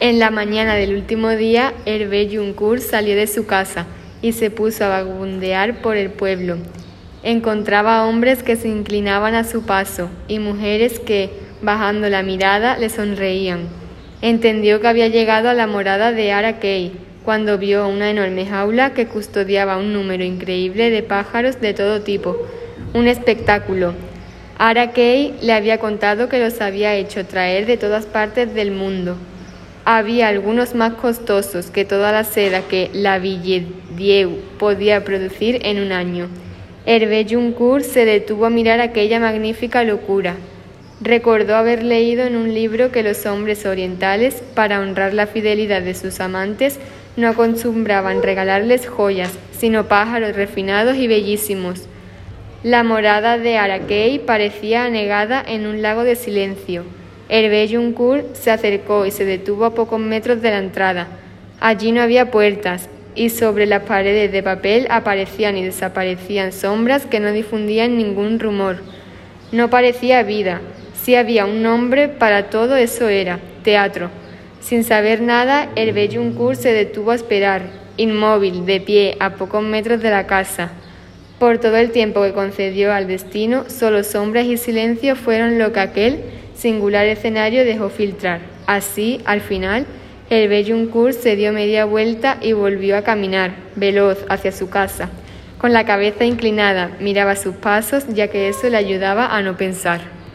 En la mañana del último día, Hervé Juncourt salió de su casa y se puso a vagabundear por el pueblo. Encontraba hombres que se inclinaban a su paso y mujeres que, bajando la mirada, le sonreían. Entendió que había llegado a la morada de Arakei cuando vio una enorme jaula que custodiaba un número increíble de pájaros de todo tipo. Un espectáculo. Arakei le había contado que los había hecho traer de todas partes del mundo había algunos más costosos que toda la seda que la Villedieu podía producir en un año. Hervé Juncourt se detuvo a mirar aquella magnífica locura. Recordó haber leído en un libro que los hombres orientales, para honrar la fidelidad de sus amantes, no acostumbraban regalarles joyas, sino pájaros refinados y bellísimos. La morada de Arakei parecía anegada en un lago de silencio. Hervé Juncourt se acercó y se detuvo a pocos metros de la entrada. Allí no había puertas, y sobre las paredes de papel aparecían y desaparecían sombras que no difundían ningún rumor. No parecía vida, si había un nombre para todo eso era, teatro. Sin saber nada, Hervé Juncourt se detuvo a esperar, inmóvil, de pie, a pocos metros de la casa. Por todo el tiempo que concedió al destino, solo sombras y silencio fueron lo que aquel singular escenario dejó filtrar. Así, al final, el Juncourt se dio media vuelta y volvió a caminar, veloz, hacia su casa. Con la cabeza inclinada, miraba sus pasos, ya que eso le ayudaba a no pensar.